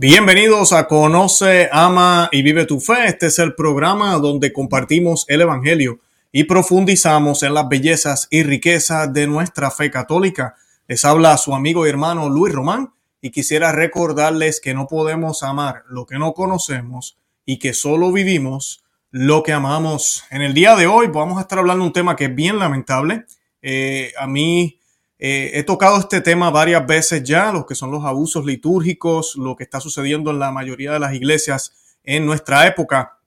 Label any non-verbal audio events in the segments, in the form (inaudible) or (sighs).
Bienvenidos a Conoce, Ama y Vive tu Fe. Este es el programa donde compartimos el Evangelio y profundizamos en las bellezas y riquezas de nuestra fe católica. Les habla su amigo y hermano Luis Román y quisiera recordarles que no podemos amar lo que no conocemos y que solo vivimos lo que amamos. En el día de hoy vamos a estar hablando de un tema que es bien lamentable. Eh, a mí eh, he tocado este tema varias veces ya, lo que son los abusos litúrgicos, lo que está sucediendo en la mayoría de las iglesias en nuestra época.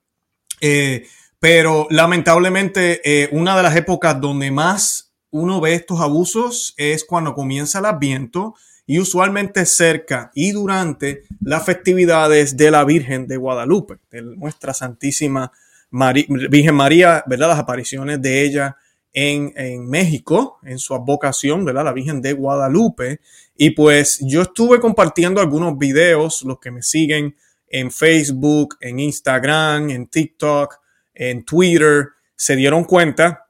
Eh, pero lamentablemente eh, una de las épocas donde más uno ve estos abusos es cuando comienza el adviento y usualmente cerca y durante las festividades de la Virgen de Guadalupe, de nuestra Santísima Virgen María, ¿verdad? Las apariciones de ella en, México, en su advocación, ¿verdad? La Virgen de Guadalupe. Y pues yo estuve compartiendo algunos videos, los que me siguen en Facebook, en Instagram, en TikTok, en Twitter, se dieron cuenta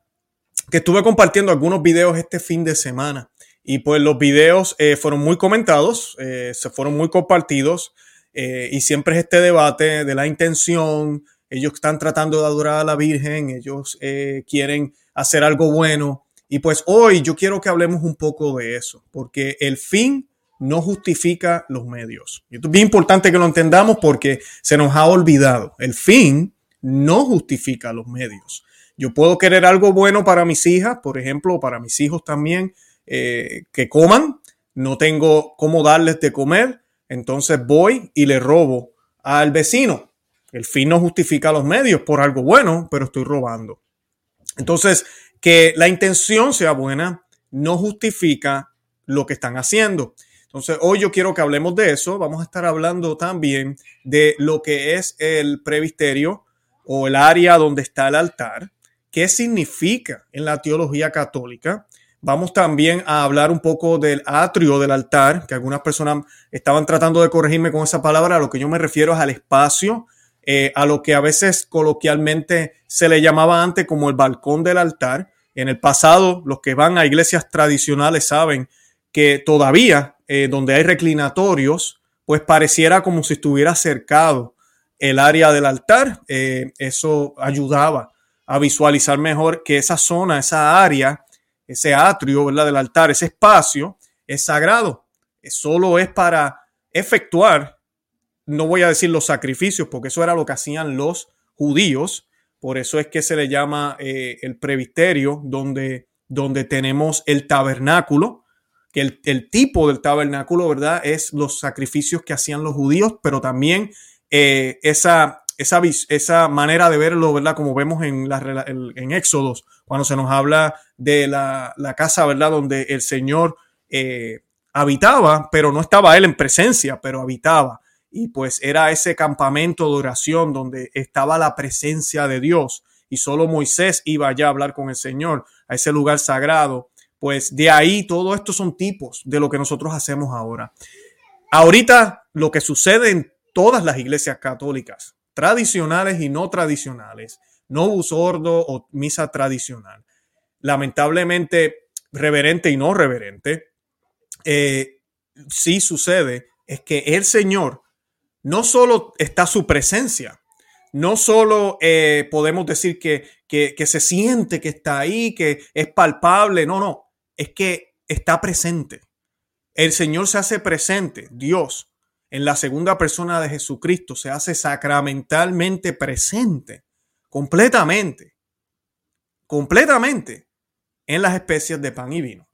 que estuve compartiendo algunos videos este fin de semana. Y pues los videos eh, fueron muy comentados, eh, se fueron muy compartidos. Eh, y siempre es este debate de la intención. Ellos están tratando de adorar a la Virgen, ellos quieren hacer algo bueno. Y pues hoy yo quiero que hablemos un poco de eso, porque el fin no justifica los medios. Y esto es bien importante que lo entendamos porque se nos ha olvidado. El fin no justifica los medios. Yo puedo querer algo bueno para mis hijas, por ejemplo, para mis hijos también, eh, que coman. No tengo cómo darles de comer, entonces voy y le robo al vecino. El fin no justifica los medios por algo bueno, pero estoy robando. Entonces, que la intención sea buena no justifica lo que están haciendo. Entonces, hoy yo quiero que hablemos de eso. Vamos a estar hablando también de lo que es el previsterio o el área donde está el altar. ¿Qué significa en la teología católica? Vamos también a hablar un poco del atrio del altar, que algunas personas estaban tratando de corregirme con esa palabra. A lo que yo me refiero es al espacio eh, a lo que a veces coloquialmente se le llamaba antes como el balcón del altar. En el pasado, los que van a iglesias tradicionales saben que todavía eh, donde hay reclinatorios, pues pareciera como si estuviera cercado el área del altar. Eh, eso ayudaba a visualizar mejor que esa zona, esa área, ese atrio ¿verdad? del altar, ese espacio es sagrado. Solo es para efectuar no voy a decir los sacrificios, porque eso era lo que hacían los judíos. Por eso es que se le llama eh, el previsterio, donde, donde tenemos el tabernáculo, que el, tipo del tabernáculo, ¿verdad? Es los sacrificios que hacían los judíos, pero también eh, esa, esa, esa, manera de verlo, ¿verdad? Como vemos en, la, en Éxodos, cuando se nos habla de la, casa, ¿verdad? Donde el Señor eh, habitaba, pero no estaba Él en presencia, pero habitaba y pues era ese campamento de oración donde estaba la presencia de Dios y solo Moisés iba allá a hablar con el Señor, a ese lugar sagrado. Pues de ahí todo esto son tipos de lo que nosotros hacemos ahora. Ahorita lo que sucede en todas las iglesias católicas, tradicionales y no tradicionales, no sordo o misa tradicional, lamentablemente reverente y no reverente, eh, sí sucede es que el Señor no solo está su presencia, no solo eh, podemos decir que, que, se siente que está ahí, que es palpable, no, no, es que está presente. El Señor se hace presente, Dios, en la segunda persona de Jesucristo, se hace sacramentalmente presente, completamente, completamente, en las especies de pan y vino,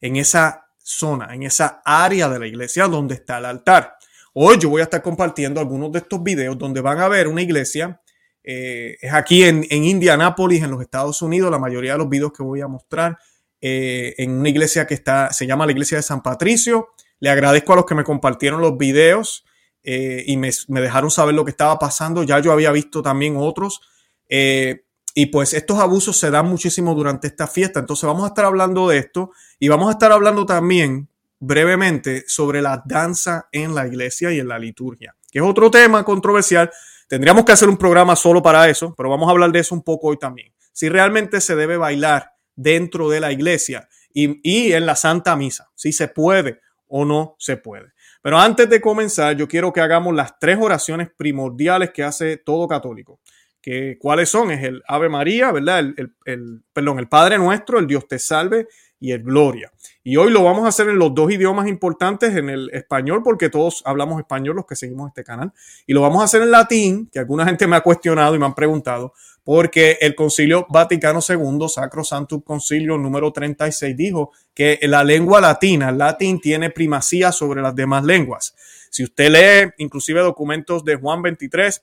en esa zona, en esa área de la iglesia donde está el altar. Hoy yo voy a estar compartiendo algunos de estos videos donde van a ver una iglesia. Eh, es aquí en, en Indianápolis, en los Estados Unidos. La mayoría de los videos que voy a mostrar eh, en una iglesia que está, se llama la iglesia de San Patricio. Le agradezco a los que me compartieron los videos eh, y me, me, dejaron saber lo que estaba pasando. Ya yo había visto también otros. y pues estos abusos se dan muchísimo durante esta fiesta. Entonces vamos a estar hablando de esto y vamos a estar hablando también brevemente sobre la danza en la iglesia y en la liturgia, que es otro tema controversial. Tendríamos que hacer un programa solo para eso, pero vamos a hablar de eso un poco hoy también. Si realmente se debe bailar dentro de la iglesia y, en la Santa Misa, si se puede o no se puede. Pero antes de comenzar, yo quiero que hagamos las tres oraciones primordiales que hace todo católico. Que, ¿Cuáles son? Es el Ave María, ¿verdad? El, el, perdón, el Padre Nuestro, el Dios te salve y el Gloria. Y hoy lo vamos a hacer en los dos idiomas importantes, en el español, porque todos hablamos español los que seguimos este canal. Y lo vamos a hacer en latín, que alguna gente me ha cuestionado y me han preguntado, porque el Concilio Vaticano II, Sacro Santo Concilio número 36, dijo que la lengua latina, el latín, tiene primacía sobre las demás lenguas. Si usted lee inclusive documentos de Juan 23,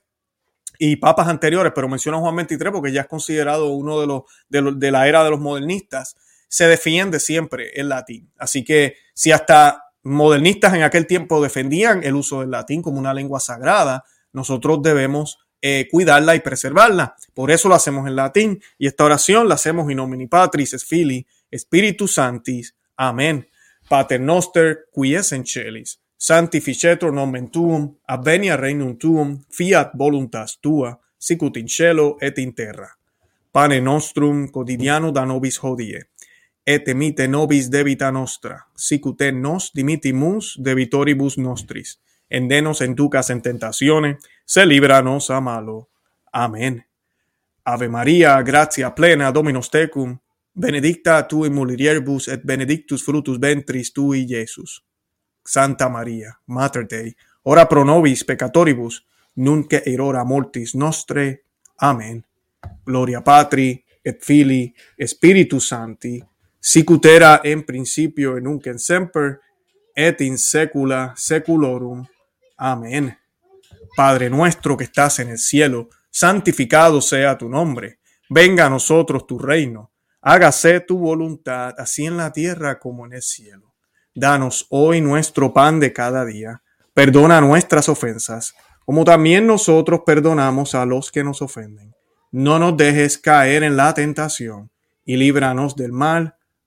y papas anteriores, pero menciona Juan 23 porque ya es considerado uno de los de la era de los modernistas se defiende siempre el latín. Así que si hasta modernistas en aquel tiempo defendían el uso del latín como una lengua sagrada, nosotros debemos eh, cuidarla y preservarla. Por eso lo hacemos en latín y esta oración la hacemos in nomine Patris, es Fili, Spiritus Sanctis. Amén. Pater noster, qui es celis, nomen tuum, advenia regnum tuum, fiat voluntas tua, sicut in cielo et in terra. Pane nostrum quotidiano da nobis hodie et emite nobis debita nostra, sic ut nos dimitimus debitoribus nostris, en denos en ducas en tentacione, se libranos a malo. Amen. Ave Maria, gratia plena Dominus tecum, benedicta tu in mulieribus et benedictus fructus ventris tui, Iesus. Santa Maria, Mater Dei, ora pro nobis peccatoribus, nunc et hora mortis nostre. Amen. Gloria Patri et Filii et Spiritus Sancti, sicut era en principio en nunc en semper et in secula seculorum. Amén. Padre nuestro que estás en el cielo, santificado sea tu nombre. Venga a nosotros tu reino. Hágase tu voluntad, así en la tierra como en el cielo. Danos hoy nuestro pan de cada día. Perdona nuestras ofensas, como también nosotros perdonamos a los que nos ofenden. No nos dejes caer en la tentación y líbranos del mal.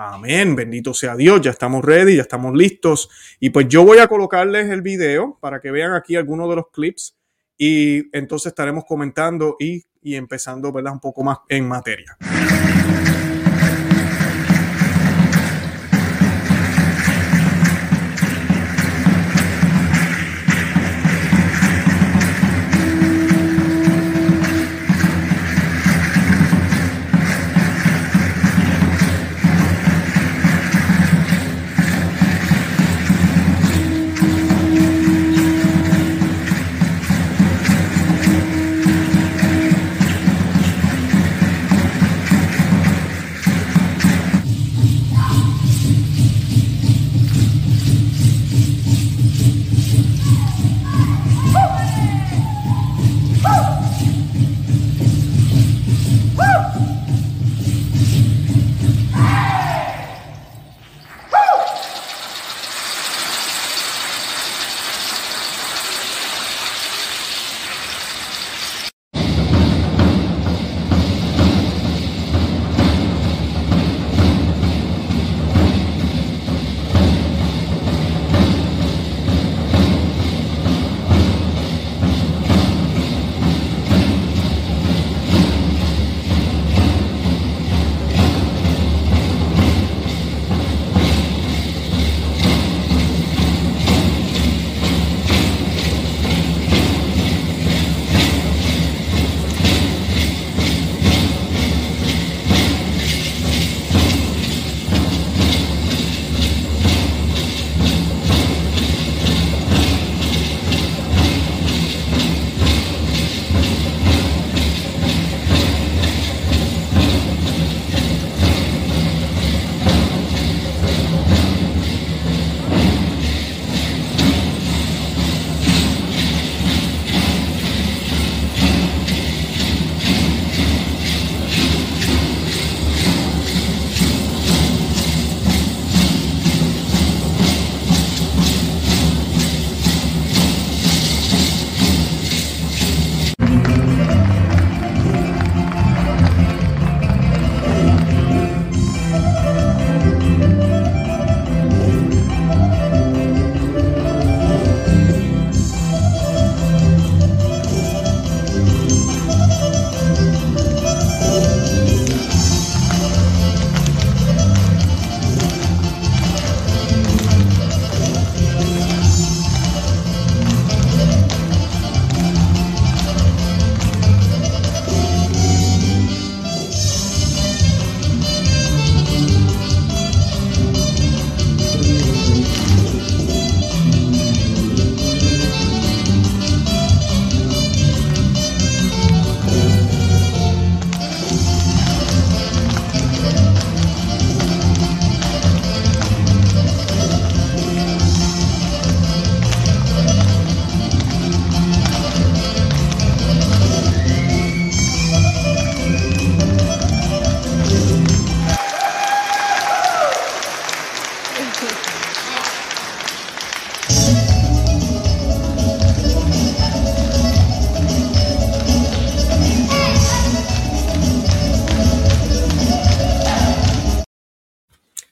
Amén, bendito sea Dios, ya estamos ready, ya estamos listos. Y pues yo voy a colocarles el video para que vean aquí algunos de los clips y entonces estaremos comentando y, y empezando ¿verdad? un poco más en materia.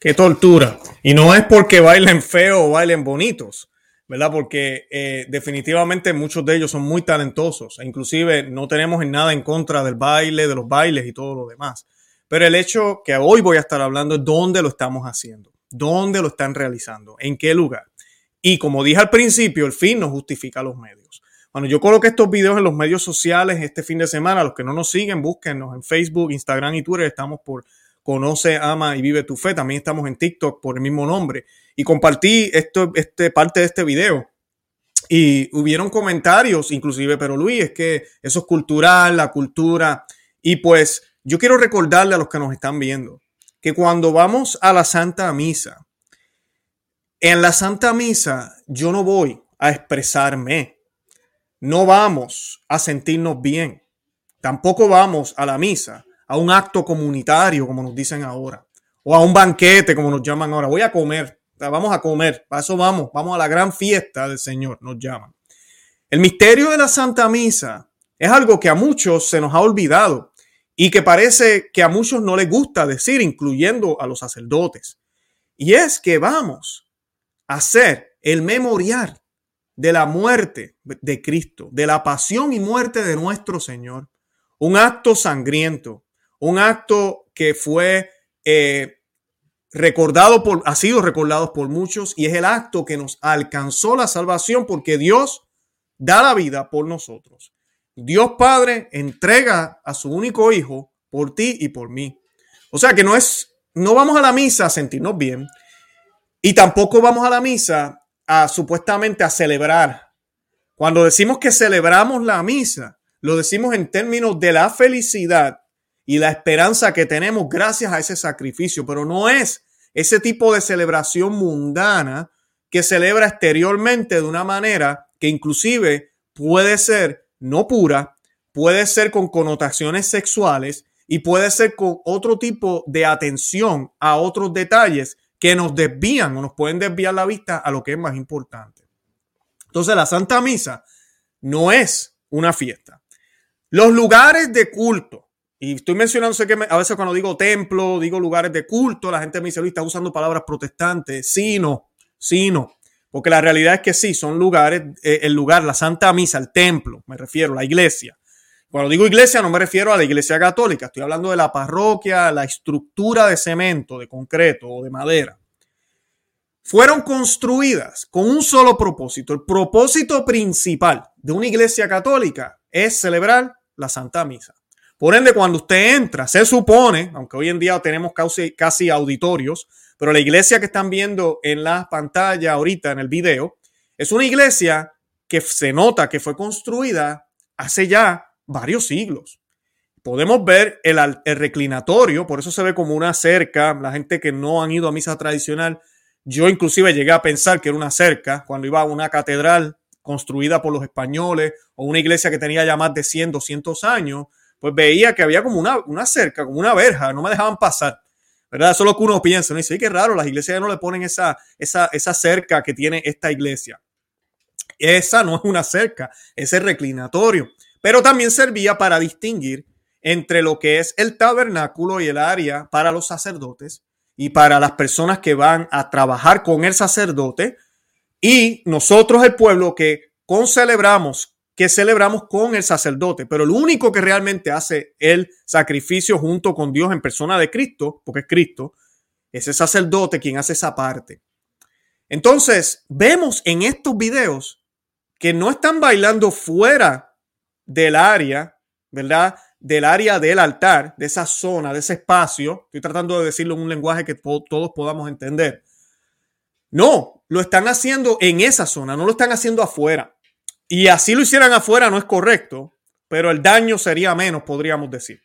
Qué tortura. Y no es porque bailen feo o bailen bonitos, ¿verdad? Porque eh, definitivamente muchos de ellos son muy talentosos. E inclusive no tenemos en nada en contra del baile, de los bailes y todo lo demás. Pero el hecho que hoy voy a estar hablando es dónde lo estamos haciendo, dónde lo están realizando, en qué lugar. Y como dije al principio, el fin no justifica los medios. Cuando yo coloqué estos videos en los medios sociales este fin de semana, los que no nos siguen, búsquennos en Facebook, Instagram y Twitter. Estamos por Conoce, Ama y Vive tu Fe. También estamos en TikTok por el mismo nombre. Y compartí esto, este, parte de este video. Y hubieron comentarios, inclusive, pero Luis, es que eso es cultural, la cultura. Y pues yo quiero recordarle a los que nos están viendo que cuando vamos a la Santa Misa, en la Santa Misa yo no voy a expresarme, no vamos a sentirnos bien, tampoco vamos a la misa, a un acto comunitario, como nos dicen ahora, o a un banquete, como nos llaman ahora, voy a comer, vamos a comer, para eso vamos, vamos a la gran fiesta del Señor, nos llaman. El misterio de la Santa Misa es algo que a muchos se nos ha olvidado y que parece que a muchos no les gusta decir, incluyendo a los sacerdotes. Y es que vamos a hacer el memorial de la muerte de Cristo, de la pasión y muerte de nuestro Señor. Un acto sangriento, un acto que fue eh, recordado por, ha sido recordado por muchos y es el acto que nos alcanzó la salvación porque Dios da la vida por nosotros. Dios Padre entrega a su único hijo por ti y por mí. O sea que no es, no vamos a la misa a sentirnos bien y tampoco vamos a la misa a supuestamente a celebrar. Cuando decimos que celebramos la misa, lo decimos en términos de la felicidad y la esperanza que tenemos gracias a ese sacrificio, pero no es ese tipo de celebración mundana que celebra exteriormente de una manera que inclusive puede ser no pura, puede ser con connotaciones sexuales y puede ser con otro tipo de atención a otros detalles que nos desvían o nos pueden desviar la vista a lo que es más importante. Entonces la Santa Misa no es una fiesta. Los lugares de culto, y estoy mencionando, sé que a veces cuando digo templo, digo lugares de culto, la gente me dice, Luis, está usando palabras protestantes. Sí, no, sí, no. Porque la realidad es que sí, son lugares, eh, el lugar, la Santa Misa, el templo, me refiero, la iglesia. Cuando digo iglesia no me refiero a la iglesia católica, estoy hablando de la parroquia, la estructura de cemento, de concreto o de madera. Fueron construidas con un solo propósito. El propósito principal de una iglesia católica es celebrar la Santa Misa. Por ende, cuando usted entra, se supone, aunque hoy en día tenemos casi, auditorios, pero la iglesia que están viendo en la pantalla ahorita en el video es una iglesia que se nota que fue construida hace ya varios siglos. Podemos ver el, el, reclinatorio, por eso se ve como una cerca. La gente que no han ido a misa tradicional, yo inclusive llegué a pensar que era una cerca cuando iba a una catedral construida por los españoles o una iglesia que tenía ya más de 100, 200 años, pues veía que había como una, una cerca, como una verja, no me dejaban pasar. ¿verdad? Eso es lo que uno piensa. Uno dice, qué raro, las iglesias ya no le ponen esa, esa, esa cerca que tiene esta iglesia. Esa no es una cerca, es el reclinatorio. Pero también servía para distinguir entre lo que es el tabernáculo y el área para los sacerdotes y para las personas que van a trabajar con el sacerdote y nosotros el pueblo que concelebramos que celebramos con el sacerdote, pero el único que realmente hace el sacrificio junto con Dios en persona de Cristo, porque es Cristo, es el sacerdote quien hace esa parte. Entonces, vemos en estos videos que no están bailando fuera del área, ¿verdad? Del área del altar, de esa zona, de ese espacio. Estoy tratando de decirlo en un lenguaje que todos podamos entender. No, lo están haciendo en esa zona, no lo están haciendo afuera y así lo hicieran afuera no es correcto, pero el daño sería menos, podríamos decir.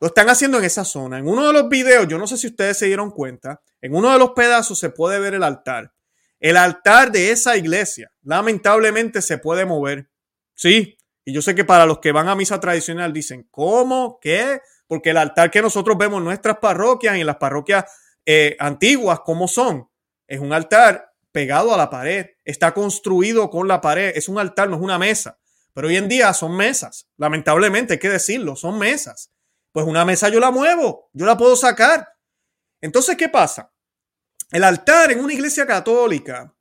Lo están haciendo en esa zona. En uno de los videos, yo no sé si ustedes se dieron cuenta, en uno de los pedazos se puede ver el altar. El altar de esa iglesia, lamentablemente, se puede mover. Sí, y yo sé que para los que van a misa tradicional dicen, ¿cómo? ¿Qué? Porque el altar que nosotros vemos en nuestras parroquias y en las parroquias eh, antiguas, ¿cómo son? Es un altar pegado a la pared, está construido con la pared, es un altar, no es una mesa. Pero hoy en día son mesas, lamentablemente hay que decirlo, son mesas. Pues una mesa yo la muevo, yo la puedo sacar. Entonces, ¿qué pasa? el altar en una iglesia católica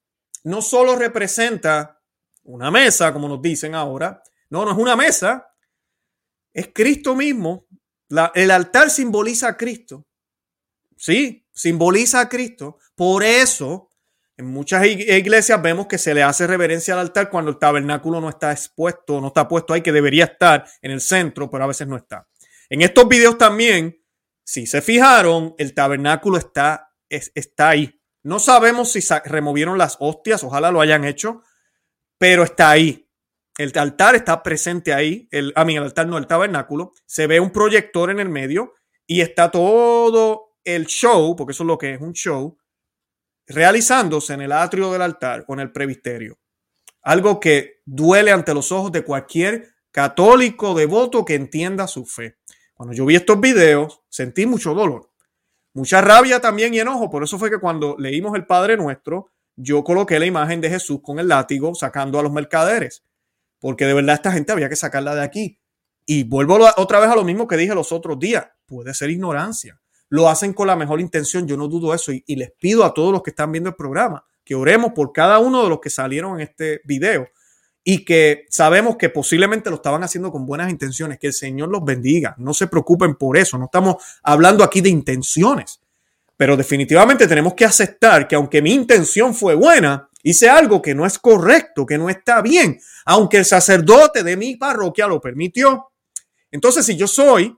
no solo representa una mesa, como nos dicen ahora, no, no es una mesa, es Cristo mismo. el altar simboliza a Cristo. Sí, simboliza a Cristo. Por eso, en muchas iglesias vemos que se le hace reverencia al altar cuando el tabernáculo no está expuesto, no está puesto ahí, que debería estar en el centro, pero a veces no está. En estos videos también, si se fijaron, el tabernáculo está está ahí. No sabemos si removieron las hostias, ojalá lo hayan hecho, pero está ahí. El altar está presente ahí, el, a mí el altar no, el tabernáculo. Se ve un proyector en el medio y está todo el show, porque eso es lo que es un show, realizándose en el atrio del altar o en el previsterio. Algo que duele ante los ojos de cualquier católico devoto que entienda su fe. Cuando yo vi estos videos, sentí mucho dolor. Mucha rabia también y enojo. Por eso fue que cuando leímos el Padre Nuestro, yo coloqué la imagen de Jesús con el látigo sacando a los mercaderes. Porque de verdad esta gente había que sacarla de aquí. Y vuelvo otra vez a lo mismo que dije los otros días. Puede ser ignorancia. Lo hacen con la mejor intención. Yo no dudo eso. Y, les pido a todos los que están viendo el programa que oremos por cada uno de los que salieron en este video y que sabemos que posiblemente lo estaban haciendo con buenas intenciones, que el Señor los bendiga, no se preocupen por eso, no estamos hablando aquí de intenciones, pero definitivamente tenemos que aceptar que aunque mi intención fue buena, hice algo que no es correcto, que no está bien, aunque el sacerdote de mi parroquia lo permitió. Entonces, si yo soy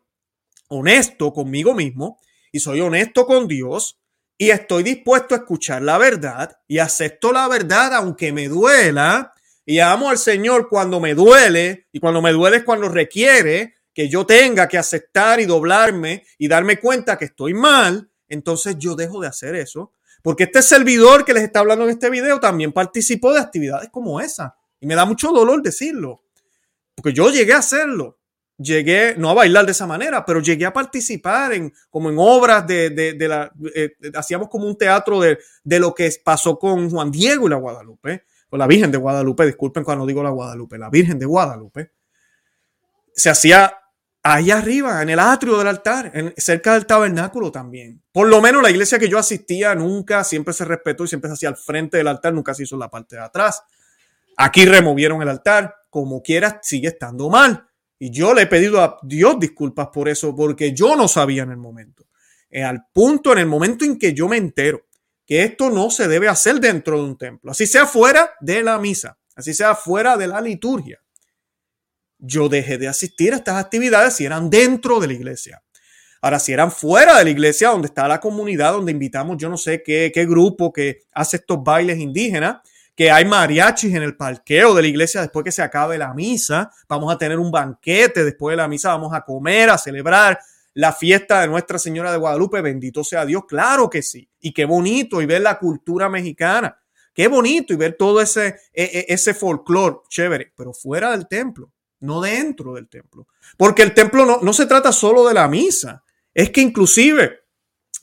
honesto conmigo mismo y soy honesto con Dios, y estoy dispuesto a escuchar la verdad y acepto la verdad aunque me duela, y amo al Señor cuando me duele y cuando me duele es cuando requiere que yo tenga que aceptar y doblarme y darme cuenta que estoy mal, entonces yo dejo de hacer eso. Porque este servidor que les está hablando en este video también participó de actividades como esa. Y me da mucho dolor decirlo. Porque yo llegué a hacerlo. Llegué, no a bailar de esa manera, pero llegué a participar en, como en obras de, de, la, eh, hacíamos como un teatro de, de lo que pasó con Juan Diego y la Guadalupe o la Virgen de Guadalupe, disculpen cuando digo la Guadalupe, la Virgen de Guadalupe, se hacía ahí arriba, en el atrio del altar, en, cerca del tabernáculo también. Por lo menos la iglesia que yo asistía nunca, siempre se respetó y siempre se hacía al frente del altar, nunca se hizo en la parte de atrás. Aquí removieron el altar, como quiera, sigue estando mal. Y yo le he pedido a Dios disculpas por eso, porque yo no sabía en el momento. Al punto, en el momento en que yo me entero que esto no se debe hacer dentro de un templo, así sea fuera de la misa, así sea fuera de la liturgia. Yo dejé de asistir a estas actividades si eran dentro de la iglesia. Ahora, si eran fuera de la iglesia, donde está la comunidad, donde invitamos yo no sé qué, qué grupo que hace estos bailes indígenas, que hay mariachis en el parqueo de la iglesia después que se acabe la misa, vamos a tener un banquete después de la misa, vamos a comer, a celebrar, la fiesta de Nuestra Señora de Guadalupe, bendito sea Dios, claro que sí. Y qué bonito y ver la cultura mexicana. Qué bonito y ver todo ese, e, e, ese folclore, chévere, pero fuera del templo, no dentro del templo. Porque el templo no, no se trata solo de la misa, es que inclusive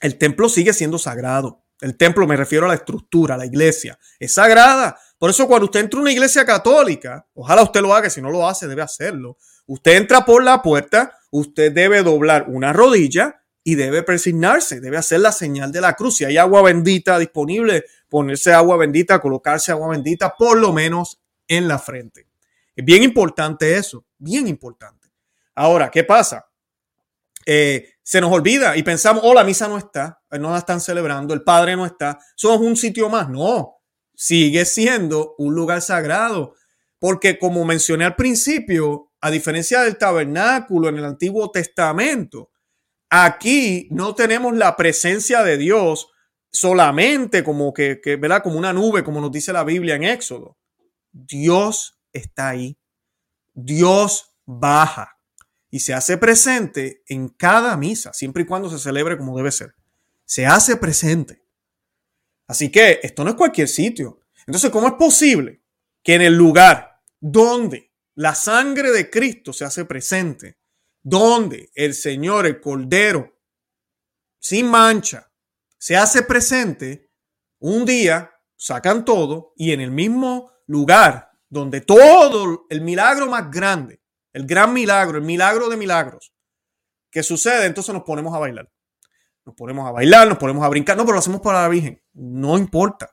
el templo sigue siendo sagrado. El templo me refiero a la estructura, a la iglesia, es sagrada. Por eso cuando usted entra a una iglesia católica, ojalá usted lo haga, si no lo hace, debe hacerlo. Usted entra por la puerta, usted debe doblar una rodilla y debe persignarse, debe hacer la señal de la cruz. Si hay agua bendita disponible, ponerse agua bendita, colocarse agua bendita, por lo menos en la frente. Es bien importante eso, bien importante. Ahora, ¿qué pasa? Eh, se nos olvida y pensamos, oh, la misa no está, no la están celebrando, el Padre no está, somos un sitio más. No, sigue siendo un lugar sagrado, porque como mencioné al principio, a diferencia del tabernáculo en el Antiguo Testamento, aquí no tenemos la presencia de Dios solamente como que, que ¿verdad? Como una nube, como nos dice la Biblia en Éxodo. Dios está ahí. Dios baja y se hace presente en cada misa, siempre y cuando se celebre como debe ser. Se hace presente. Así que esto no es cualquier sitio. Entonces, ¿cómo es posible que en el lugar donde la sangre de Cristo se hace presente, donde el Señor, el Cordero, sin mancha, se hace presente, un día sacan todo y en el mismo lugar donde todo el milagro más grande, el gran milagro, el milagro de milagros que sucede, entonces nos ponemos a bailar. nos ponemos a bailar, nos ponemos a brincar, no, pero lo hacemos para la Virgen, no importa.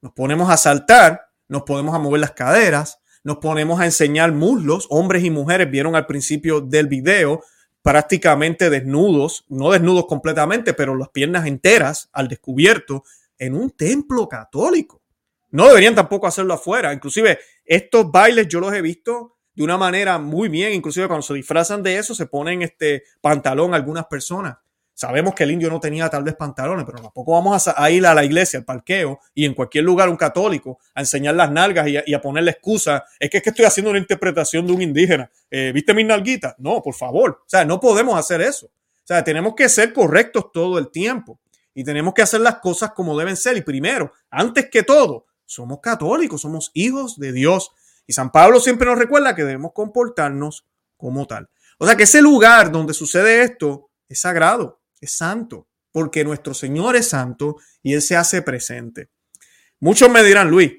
Nos ponemos a saltar, nos ponemos a mover las caderas, nos ponemos a enseñar muslos, hombres y mujeres vieron al principio del video prácticamente desnudos, no desnudos completamente, pero las piernas enteras al descubierto en un templo católico. No deberían tampoco hacerlo afuera. Inclusive estos bailes yo los he visto de una manera muy bien. Inclusive cuando se disfrazan de eso se ponen este pantalón algunas personas. Sabemos que el indio no tenía tal vez pantalones, pero tampoco vamos a, ir a la iglesia, al parqueo y en cualquier lugar un católico a enseñar las nalgas y a, ponerle excusa. Es que es que estoy haciendo una interpretación de un indígena. Eh, ¿Viste mis nalguitas? No, por favor. O sea, no podemos hacer eso. O sea, tenemos que ser correctos todo el tiempo y tenemos que hacer las cosas como deben ser. Y primero, antes que todo, somos católicos, somos hijos de Dios. Y San Pablo siempre nos recuerda que debemos comportarnos como tal. O sea que ese lugar donde sucede esto es sagrado es santo, porque nuestro Señor es santo y Él se hace presente. Muchos me dirán, Luis,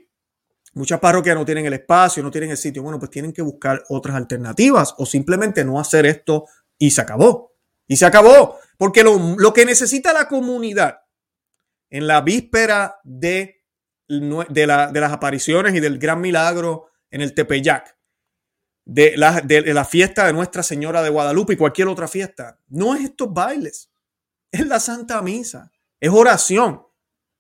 muchas parroquias no tienen el espacio, no tienen el sitio. Bueno, pues tienen que buscar otras alternativas o simplemente no hacer esto y se acabó. Y se acabó, porque lo, que necesita la comunidad en la víspera de, de, las apariciones y del gran milagro en el Tepeyac, de la, de la fiesta de Nuestra Señora de Guadalupe y cualquier otra fiesta, no es estos bailes, es la Santa Misa, es oración,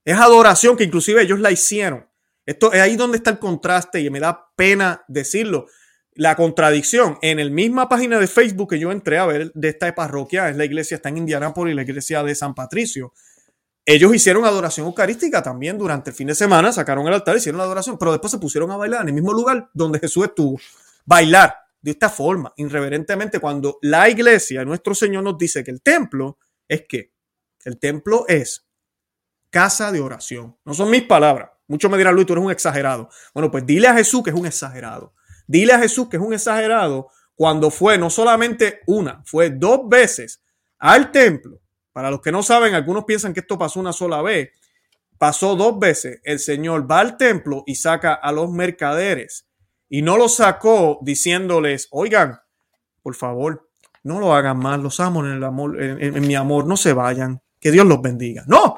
es adoración que inclusive ellos la hicieron. Esto es ahí donde está el contraste y me da pena decirlo. La contradicción en la misma página de Facebook que yo entré a ver de esta parroquia, es la iglesia, está en Indianápolis, la iglesia de San Patricio. Ellos hicieron adoración eucarística también durante el fin de semana, sacaron el altar, hicieron la adoración, pero después se pusieron a bailar en el mismo lugar donde Jesús estuvo. Bailar de esta forma, irreverentemente, cuando la iglesia, nuestro Señor nos dice que el templo es que el templo es casa de oración. No son mis palabras. Muchos me dirán, Luis, tú eres un exagerado. Bueno, pues dile a Jesús que es un exagerado. Dile a Jesús que es un exagerado cuando fue no solamente una, fue dos veces al templo. Para los que no saben, algunos piensan que esto pasó una sola vez. Pasó dos veces. El Señor va al templo y saca a los mercaderes. Y no los sacó diciéndoles, oigan, por favor, no lo hagan más, los amo en el amor, en, mi amor, no se vayan, que Dios los bendiga. No,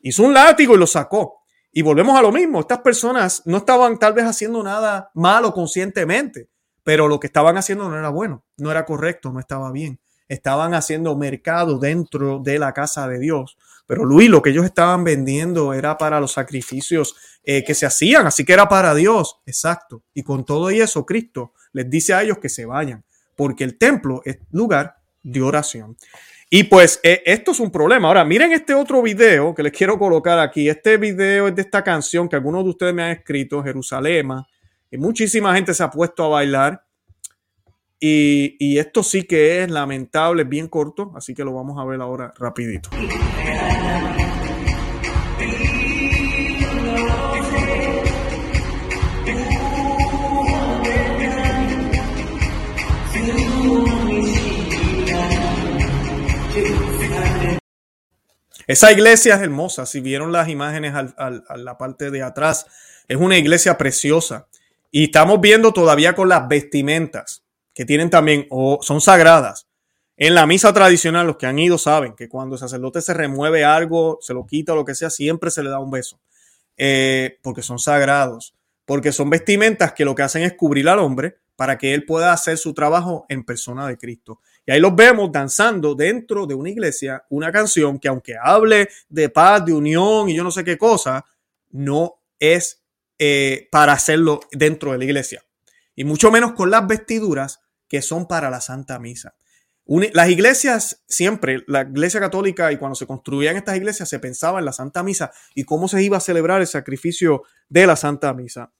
hizo un látigo y lo sacó. Y volvemos a lo mismo, estas personas no estaban tal vez haciendo nada malo conscientemente, pero lo que estaban haciendo no era bueno, no era correcto, no estaba bien. Estaban haciendo mercado dentro de la casa de Dios. Pero Luis, lo que ellos estaban vendiendo era para los sacrificios eh, que se hacían, así que era para Dios, exacto. Y con todo eso, Cristo les dice a ellos que se vayan porque el templo es lugar de oración. Y pues eh, esto es un problema. Ahora, miren este otro video que les quiero colocar aquí. Este video es de esta canción que algunos de ustedes me han escrito, Jerusalema, y muchísima gente se ha puesto a bailar. Y, esto sí que es lamentable, bien corto, así que lo vamos a ver ahora rapidito. Esa iglesia es hermosa. Si vieron las imágenes a la parte de atrás, es una iglesia preciosa. Y estamos viendo todavía con las vestimentas que tienen también, o son sagradas. En la misa tradicional, los que han ido saben que cuando el sacerdote se remueve algo, se lo quita lo que sea, siempre se le da un beso. Eh, porque son sagrados. Porque son vestimentas que lo que hacen es cubrir al hombre para que él pueda hacer su trabajo en persona de Cristo. Y ahí los vemos danzando dentro de una iglesia una canción que aunque hable de paz, de unión y yo no sé qué cosa, no es eh, para hacerlo dentro de la iglesia. Y mucho menos con las vestiduras que son para la Santa Misa. las iglesias siempre, la iglesia católica y cuando se construían estas iglesias se pensaba en la Santa Misa y cómo se iba a celebrar el sacrificio de la Santa Misa.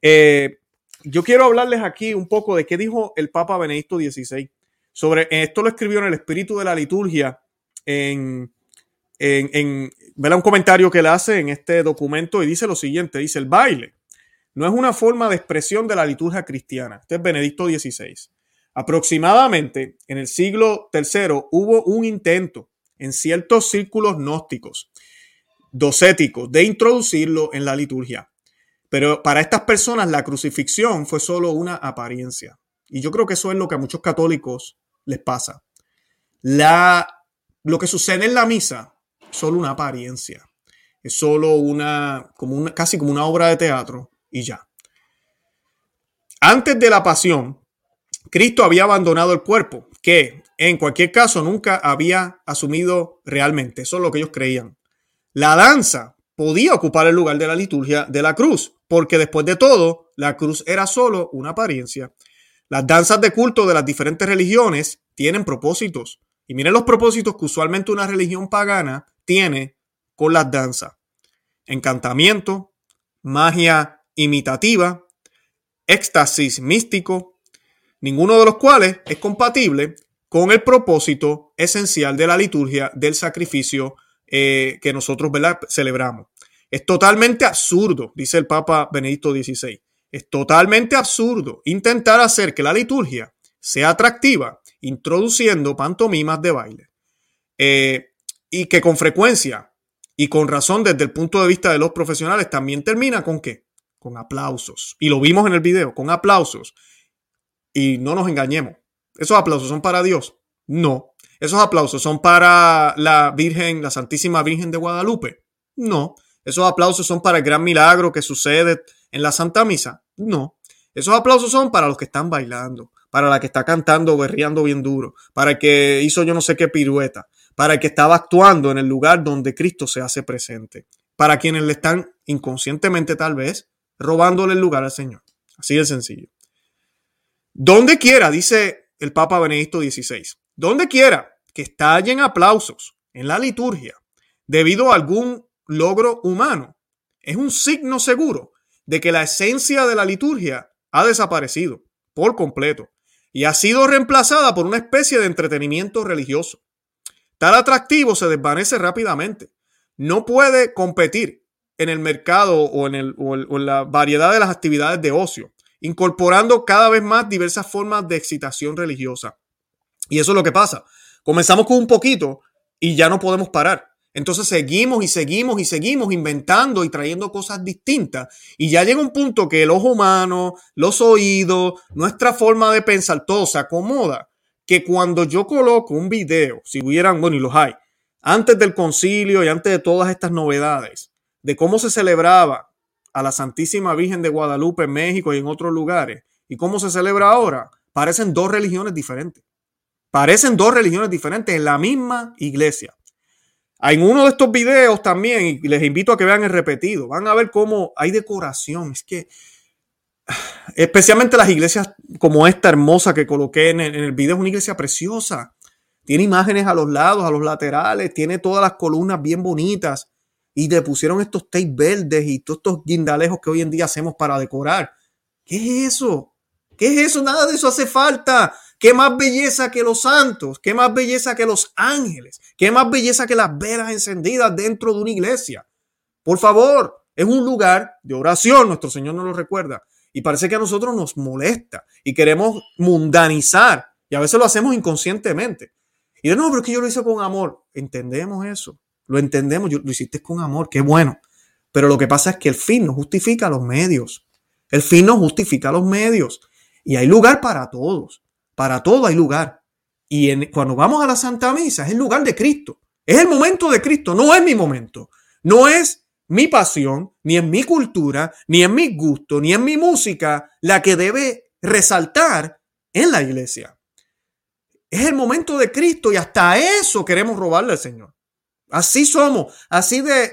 Eh, yo quiero hablarles aquí un poco de qué dijo el Papa Benedicto XVI sobre esto lo escribió en el espíritu de la liturgia en, en, un comentario que le hace en este documento y dice lo siguiente, dice el baile no es una forma de expresión de la liturgia cristiana. Este es Benedicto XVI. Aproximadamente en el siglo III hubo un intento en ciertos círculos gnósticos, docéticos, de introducirlo en la liturgia. Pero para estas personas la crucifixión fue solo una apariencia. Y yo creo que eso es lo que a muchos católicos les pasa. La lo que sucede en la misa es solo una apariencia. Es solo una, casi como una obra de teatro y ya. Antes de la pasión, Cristo había abandonado el cuerpo, que en cualquier caso nunca había asumido realmente. Eso es lo que ellos creían. La danza podía ocupar el lugar de la liturgia de la cruz, porque después de todo, la cruz era solo una apariencia. Las danzas de culto de las diferentes religiones tienen propósitos. Y miren los propósitos que usualmente una religión pagana tiene con las danzas. Encantamiento, magia imitativa, éxtasis místico, ninguno de los cuales es compatible con el propósito esencial de la liturgia del sacrificio eh, que nosotros celebramos. Es totalmente absurdo, dice el Papa Benedicto XVI, es totalmente absurdo intentar hacer que la liturgia sea atractiva introduciendo pantomimas de baile. Eh, y que con frecuencia y con razón desde el punto de vista de los profesionales también termina con qué? Con aplausos. Y lo vimos en el video, con aplausos. Y no nos engañemos. ¿Esos aplausos son para Dios? No. ¿Esos aplausos son para la Virgen, la Santísima Virgen de Guadalupe? No. ¿Esos aplausos son para el gran milagro que sucede en la Santa Misa? No. Esos aplausos son para los que están bailando, para la que está cantando, berreando bien duro, para el que hizo yo no sé qué pirueta, para el que estaba actuando en el lugar donde Cristo se hace presente, para quienes le están inconscientemente tal vez robándole el lugar al Señor. Así de sencillo. Donde quiera, dice el Papa Benedicto XVI, donde quiera que estallen aplausos en la liturgia debido a algún logro humano, es un signo seguro de que la esencia de la liturgia ha desaparecido por completo y ha sido reemplazada por una especie de entretenimiento religioso. Tal atractivo se desvanece rápidamente. No puede competir en el mercado o en, el, o en la variedad de las actividades de ocio incorporando cada vez más diversas formas de excitación religiosa. Y eso es lo que pasa. Comenzamos con un poquito y ya no podemos parar. Entonces seguimos y seguimos y seguimos inventando y trayendo cosas distintas. Y ya llega un punto que el ojo humano, los oídos, nuestra forma de pensar, todo se acomoda. Que cuando yo coloco un video, si hubieran, bueno, y los hay, antes del concilio y antes de todas estas novedades, de cómo se celebraba a la Santísima Virgen de Guadalupe en México y en otros lugares, y cómo se celebra ahora, parecen dos religiones diferentes. Parecen dos religiones diferentes en la misma iglesia. En uno de estos videos también, y les invito a que vean el repetido, van a ver cómo hay decoración. Es que, (sighs) especialmente las iglesias como esta hermosa que coloqué en el, video, es una iglesia preciosa. Tiene imágenes a los lados, a los laterales, tiene todas las columnas bien bonitas y le pusieron estos tapes verdes y todos estos guindalejos que hoy en día hacemos para decorar. ¿Qué es eso? ¿Qué es eso? Nada de eso hace falta. ¿Qué más belleza que los santos? ¿Qué más belleza que los ángeles? ¿Qué más belleza que las velas encendidas dentro de una iglesia? Por favor, es un lugar de oración, nuestro Señor nos lo recuerda. Y parece que a nosotros nos molesta y queremos mundanizar. Y a veces lo hacemos inconscientemente. Y de nuevo, pero es que yo lo hice con amor. Entendemos eso. Lo entendemos, lo hiciste con amor, qué bueno. Pero lo que pasa es que el fin no justifica los medios. El fin no justifica los medios. Y hay lugar para todos. Para todo hay lugar. Y cuando vamos a la Santa Misa es el lugar de Cristo. Es el momento de Cristo, no es mi momento. No es mi pasión, ni en mi cultura, ni en mi gusto, ni en mi música la que debe resaltar en la iglesia. Es el momento de Cristo y hasta eso queremos robarle al Señor. Así somos, así de,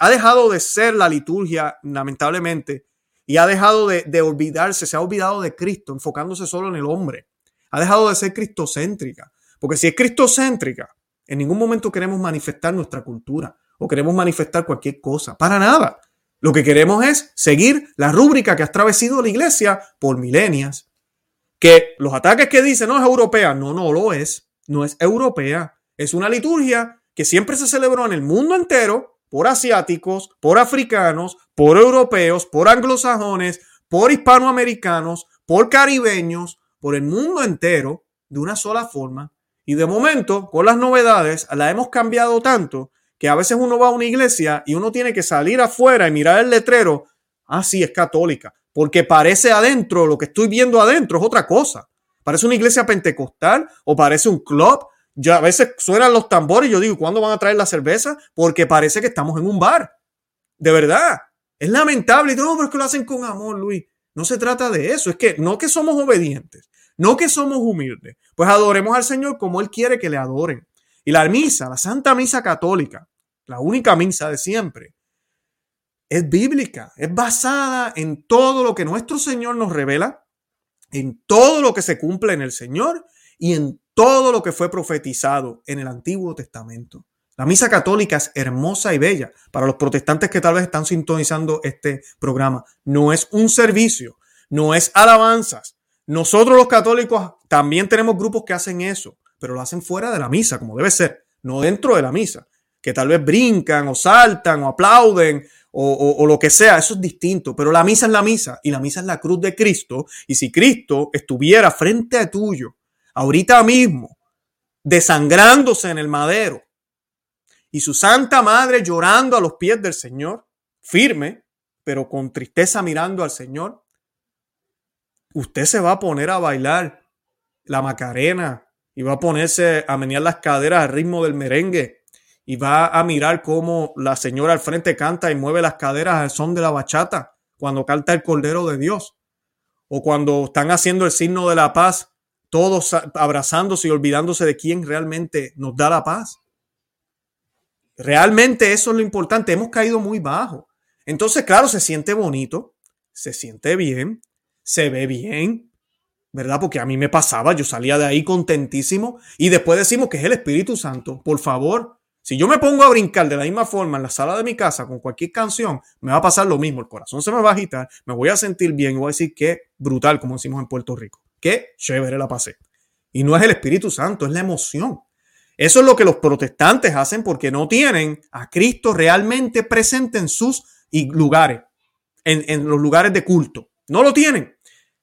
ha dejado de ser la liturgia, lamentablemente, y ha dejado de, olvidarse, se ha olvidado de Cristo, enfocándose solo en el hombre. Ha dejado de ser cristocéntrica, porque si es cristocéntrica, en ningún momento queremos manifestar nuestra cultura o queremos manifestar cualquier cosa, para nada. Lo que queremos es seguir la rúbrica que ha atravesado la iglesia por milenias. Que los ataques que dicen no es europea, no, no lo es, no es europea es una liturgia que siempre se celebró en el mundo entero por asiáticos, por africanos, por europeos, por anglosajones, por hispanoamericanos, por caribeños, por el mundo entero, de una sola forma. Y de momento, con las novedades, la hemos cambiado tanto que a veces uno va a una iglesia y uno tiene que salir afuera y mirar el letrero. Ah, sí, es católica, porque parece adentro, lo que estoy viendo adentro es otra cosa. Parece una iglesia pentecostal o parece un club. Ya a veces suenan los tambores y yo digo, ¿cuándo van a traer la cerveza? Porque parece que estamos en un bar. De verdad. Es lamentable. Y no, pero es que lo hacen con amor, Luis. No se trata de eso. Es que no que somos obedientes, no que somos humildes. Pues adoremos al Señor como Él quiere que le adoren. Y la misa, la Santa Misa Católica, la única misa de siempre, es bíblica, es basada en todo lo que nuestro Señor nos revela, en todo lo que se cumple en el Señor y en todo lo que fue profetizado en el Antiguo Testamento. La misa católica es hermosa y bella para los protestantes que tal vez están sintonizando este programa. No es un servicio, no es alabanzas. Nosotros los católicos también tenemos grupos que hacen eso, pero lo hacen fuera de la misa, como debe ser, no dentro de la misa, que tal vez brincan o saltan o aplauden o, lo que sea, eso es distinto, pero la misa es la misa y la misa es la cruz de Cristo. Y si Cristo estuviera frente a tuyo, ahorita mismo, desangrándose en el madero, y su Santa Madre llorando a los pies del Señor, firme, pero con tristeza mirando al Señor, usted se va a poner a bailar la macarena y va a ponerse a menear las caderas al ritmo del merengue y va a mirar cómo la señora al frente canta y mueve las caderas al son de la bachata cuando canta el Cordero de Dios. O cuando están haciendo el signo de la paz, todos abrazándose y olvidándose de quién realmente nos da la paz. Realmente eso es lo importante. Hemos caído muy bajo. Entonces, claro, se siente bonito, se siente bien, se ve bien, ¿verdad? Porque a mí me pasaba, yo salía de ahí contentísimo y después decimos que es el Espíritu Santo. Por favor, si yo me pongo a brincar de la misma forma en la sala de mi casa con cualquier canción, me va a pasar lo mismo. El corazón se me va a agitar, me voy a sentir bien y voy a decir que brutal, como decimos en Puerto Rico. Qué chévere la pasé. Y no es el Espíritu Santo, es la emoción. Eso es lo que los protestantes hacen porque no tienen a Cristo realmente presente en sus lugares, en, en los lugares de culto. No lo tienen.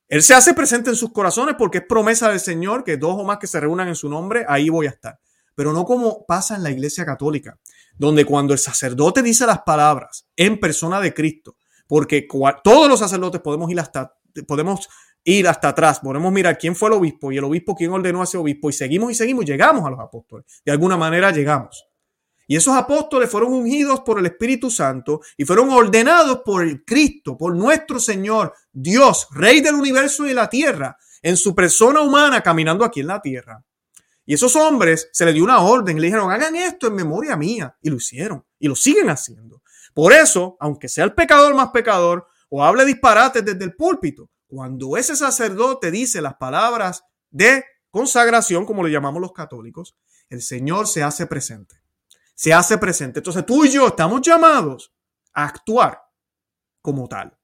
Él se hace presente en sus corazones porque es promesa del Señor que dos o más que se reúnan en su nombre, ahí voy a estar pero no como pasa en la Iglesia Católica, donde cuando el sacerdote dice las palabras en persona de Cristo, porque todos los sacerdotes podemos ir hasta podemos ir hasta atrás, podemos mirar quién fue el obispo y el obispo quién ordenó a ese obispo y seguimos y seguimos, llegamos a los apóstoles. De alguna manera llegamos. Y esos apóstoles fueron ungidos por el Espíritu Santo y fueron ordenados por el Cristo, por nuestro Señor, Dios, Rey del universo y de la tierra, en su persona humana caminando aquí en la tierra. Y esos hombres se les dio una orden, le dijeron, hagan esto en memoria mía. Y lo hicieron. Y lo siguen haciendo. Por eso, aunque sea el pecador más pecador o hable disparates desde el púlpito, cuando ese sacerdote dice las palabras de consagración, como le llamamos los católicos, el Señor se hace presente. Se hace presente. Entonces tú y yo estamos llamados a actuar como tal.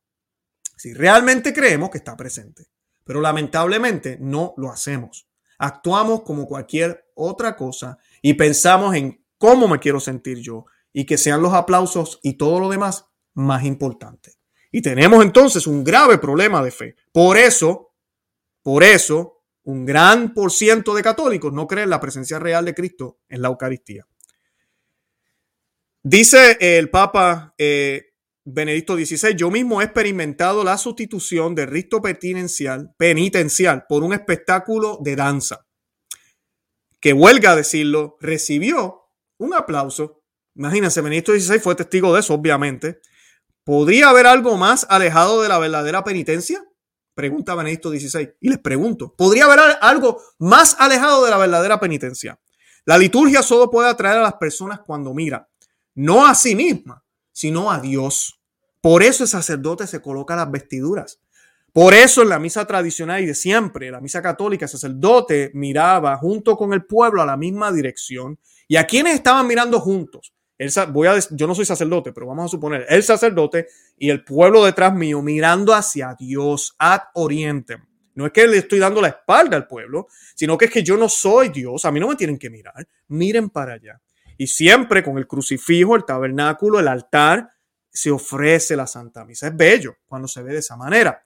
Si realmente creemos que está presente. Pero lamentablemente no lo hacemos actuamos como cualquier otra cosa y pensamos en cómo me quiero sentir yo y que sean los aplausos y todo lo demás más importante. Y tenemos entonces un grave problema de fe. Por eso, por eso, un gran por ciento de católicos no creen la presencia real de Cristo en la Eucaristía. Dice el Papa eh, Benedicto XVI, yo mismo he experimentado la sustitución del rito penitencial, penitencial por un espectáculo de danza, que huelga a decirlo, recibió un aplauso. Imagínense, Benedicto XVI fue testigo de eso, obviamente. ¿Podría haber algo más alejado de la verdadera penitencia? Pregunta Benedicto XVI. Y les pregunto, ¿podría haber algo más alejado de la verdadera penitencia? La liturgia solo puede atraer a las personas cuando mira, no a sí misma, sino a Dios. Por eso el sacerdote se coloca las vestiduras. Por eso en la misa tradicional y de siempre, la misa católica, el sacerdote miraba junto con el pueblo a la misma dirección. ¿Y a quienes estaban mirando juntos? Voy a, yo no soy sacerdote, pero vamos a suponer el sacerdote y el pueblo detrás mío mirando hacia Dios, ad oriente. No es que le estoy dando la espalda al pueblo, sino que es que yo no soy Dios, a mí no me tienen que mirar, miren para allá. Y siempre con el crucifijo, el tabernáculo, el altar, se ofrece la Santa Misa. Es bello cuando se ve de esa manera.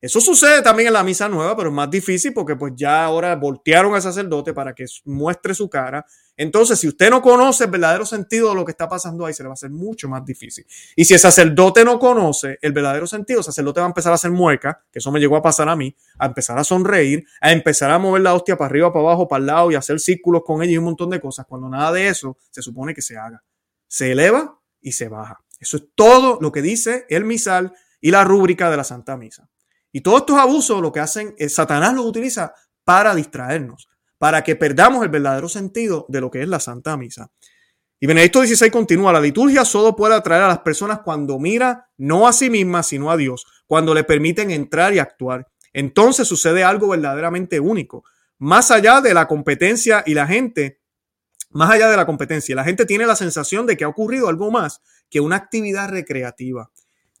Eso sucede también en la misa nueva, pero es más difícil porque pues ya ahora voltearon al sacerdote para que muestre su cara. Entonces, si usted no conoce el verdadero sentido de lo que está pasando ahí, se le va a hacer mucho más difícil. Y si el sacerdote no conoce el verdadero sentido, el sacerdote va a empezar a hacer mueca, que eso me llegó a pasar a mí, a empezar a sonreír, a empezar a mover la hostia para arriba, para abajo, para el lado y hacer círculos con ella y un montón de cosas, cuando nada de eso se supone que se haga. Se eleva y se baja. Eso es todo lo que dice el misal y la rúbrica de la Santa Misa. Y todos estos abusos lo que hacen es Satanás los utiliza para distraernos, para que perdamos el verdadero sentido de lo que es la Santa Misa. Y Benedicto XVI continúa, la liturgia solo puede atraer a las personas cuando mira no a sí misma, sino a Dios, cuando le permiten entrar y actuar. Entonces sucede algo verdaderamente único. Más allá de la competencia y la gente, más allá de la competencia, la gente tiene la sensación de que ha ocurrido algo más que una actividad recreativa.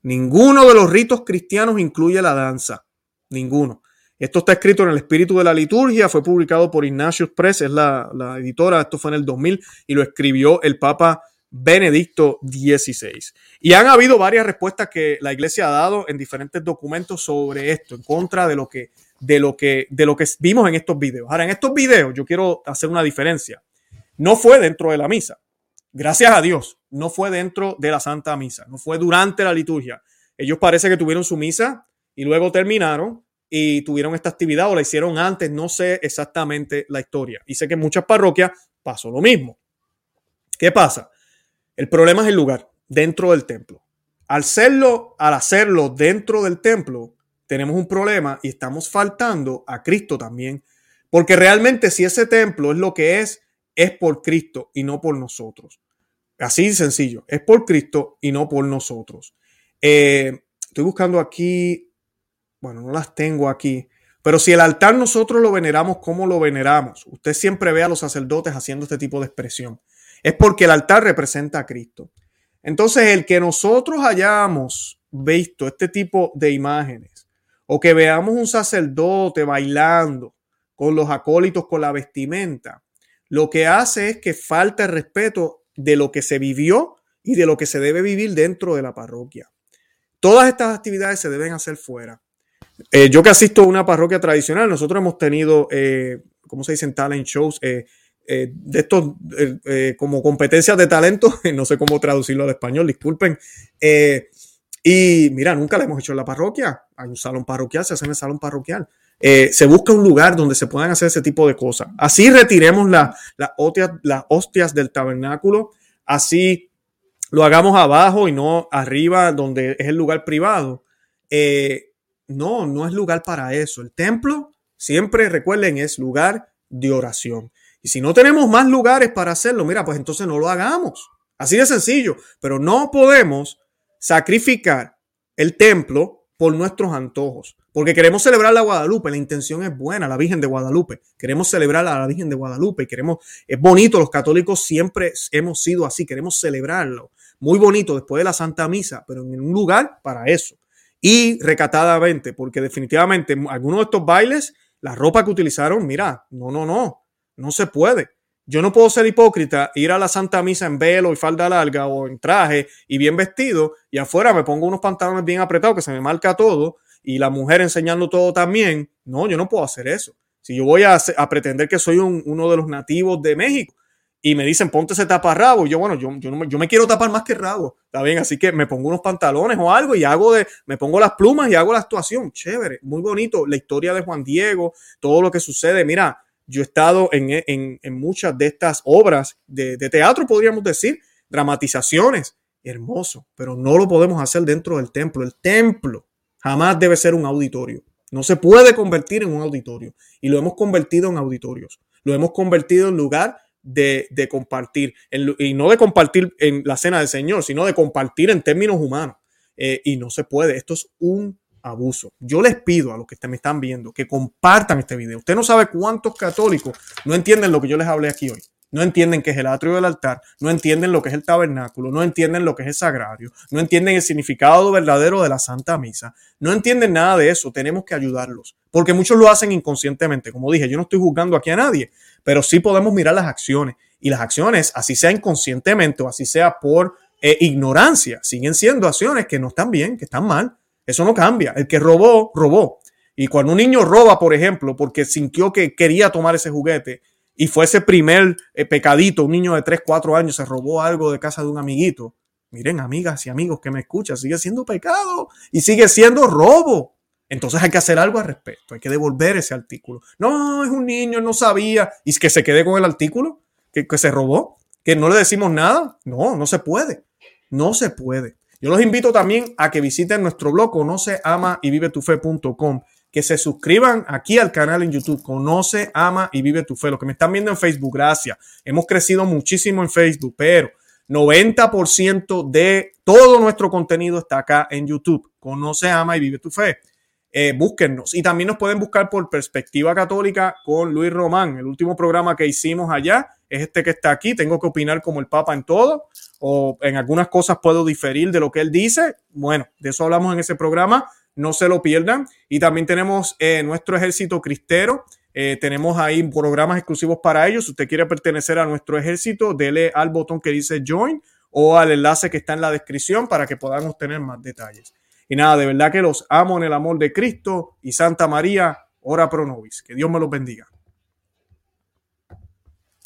Ninguno de los ritos cristianos incluye la danza. Ninguno. Esto está escrito en el espíritu de la liturgia, fue publicado por Ignatius Press, es la, editora, esto fue en el 2000 y lo escribió el Papa Benedicto XVI. Y han habido varias respuestas que la iglesia ha dado en diferentes documentos sobre esto, en contra de lo que, de lo que, de lo que vimos en estos videos. Ahora, en estos videos yo quiero hacer una diferencia. No fue dentro de la misa gracias a Dios, no fue dentro de la Santa Misa, no fue durante la liturgia. Ellos parece que tuvieron su misa y luego terminaron y tuvieron esta actividad o la hicieron antes, no sé exactamente la historia. Y sé que en muchas parroquias pasó lo mismo. ¿Qué pasa? El problema es el lugar, dentro del templo. Al hacerlo, al hacerlo dentro del templo, tenemos un problema y estamos faltando a Cristo también. Porque realmente si ese templo es lo que es, es por Cristo y no por nosotros. Así de sencillo, es por Cristo y no por nosotros. Eh, estoy buscando aquí, bueno, no las tengo aquí, pero si el altar nosotros lo veneramos, ¿cómo lo veneramos? Usted siempre ve a los sacerdotes haciendo este tipo de expresión. Es porque el altar representa a Cristo. Entonces, el que nosotros hayamos visto este tipo de imágenes o que veamos un sacerdote bailando con los acólitos con la vestimenta, lo que hace es que falta el respeto de lo que se vivió y de lo que se debe vivir dentro de la parroquia. Todas estas actividades se deben hacer fuera. Eh, yo que asisto a una parroquia tradicional, nosotros hemos tenido, eh, ¿cómo se dicen? Talent shows, eh, de estos como competencias de talento, (laughs) no sé cómo traducirlo al español, disculpen. y mira, nunca lo hemos hecho en la parroquia. Hay un salón parroquial, se hace en el salón parroquial. Eh, se busca un lugar donde se puedan hacer ese tipo de cosas. Así retiremos las hostias, las hostias del tabernáculo, así lo hagamos abajo y no arriba donde es el lugar privado. Eh, no, no es lugar para eso. El templo, siempre recuerden, es lugar de oración. Y si no tenemos más lugares para hacerlo, mira, pues entonces no lo hagamos. Así de sencillo. Pero no podemos sacrificar el templo por nuestros antojos. Porque queremos celebrar la Guadalupe, la intención es buena, la Virgen de Guadalupe. Queremos celebrar a la Virgen de Guadalupe, queremos, es bonito, los católicos siempre hemos sido así, queremos celebrarlo. Muy bonito después de la Santa Misa, pero en un lugar para eso. Y recatadamente, porque definitivamente algunos de estos bailes, la ropa que utilizaron, mira, no, no, no, no se puede. Yo no puedo ser hipócrita, ir a la Santa Misa en velo y falda larga o en traje y bien vestido y afuera me pongo unos pantalones bien apretados que se me marca todo y la mujer enseñando todo también. No, yo no puedo hacer eso. Si yo voy a, pretender que soy uno de los nativos de México y me dicen ponte ese taparrabo, yo bueno, yo, yo, no, yo me quiero tapar más que rabo, está bien, así que me pongo unos pantalones o algo y hago de, me pongo las plumas y hago la actuación, chévere, muy bonito, la historia de Juan Diego, todo lo que sucede, mira, yo he estado en, muchas de estas obras de, de teatro, podríamos decir, dramatizaciones, hermoso, pero no lo podemos hacer dentro del templo, el templo Jamás debe ser un auditorio. No se puede convertir en un auditorio. Y lo hemos convertido en auditorios. Lo hemos convertido en lugar de, compartir. y no de compartir en la cena del Señor, sino de compartir en términos humanos. Eh, y no se puede. Esto es un abuso. Yo les pido a los que me están viendo que compartan este video. Usted no sabe cuántos católicos no entienden lo que yo les hablé aquí hoy no entienden qué es el atrio del altar, no entienden lo que es el tabernáculo, no entienden lo que es el sagrario, no entienden el significado verdadero de la Santa Misa, no entienden nada de eso, tenemos que ayudarlos, porque muchos lo hacen inconscientemente, como dije, yo no estoy juzgando aquí a nadie, pero sí podemos mirar las acciones y las acciones, así sea inconscientemente o así sea por eh, ignorancia, siguen siendo acciones que no están bien, que están mal. Eso no cambia. El que robó, robó. Y cuando un niño roba, por ejemplo, porque sintió que quería tomar ese juguete y fue ese primer eh, pecadito, un niño de 3, 4 años se robó algo de casa de un amiguito. Miren, amigas y amigos que me escuchan, sigue siendo pecado y sigue siendo robo. Entonces hay que hacer algo al respecto, hay que devolver ese artículo. No, es un niño, no sabía. ¿Y que se quede con el artículo? ¿Que, que se robó? ¿Que no le decimos nada? No, no se puede. No se puede. Yo los invito también a que visiten nuestro blog conoce, ama y vive tu fe.com, que se suscriban aquí al canal en YouTube, conoce, ama y vive tu fe. Los que me están viendo en Facebook, gracias. Hemos crecido muchísimo en Facebook, pero 90% de todo nuestro contenido está acá en YouTube. Conoce, ama y vive tu fe. Eh, búsquennos. Y también nos pueden buscar por Perspectiva Católica con Luis Román. El último programa que hicimos allá es este que está aquí. Tengo que opinar como el Papa en todo o en algunas cosas puedo diferir de lo que él dice. Bueno, de eso hablamos en ese programa. No se lo pierdan. Y también tenemos eh, nuestro ejército cristero. Eh, tenemos ahí programas exclusivos para ellos. Si usted quiere pertenecer a nuestro ejército, dele al botón que dice Join o al enlace que está en la descripción para que podamos tener más detalles. Y nada, de verdad que los amo en el amor de Cristo y Santa María, ora pro nobis. Que Dios me los bendiga.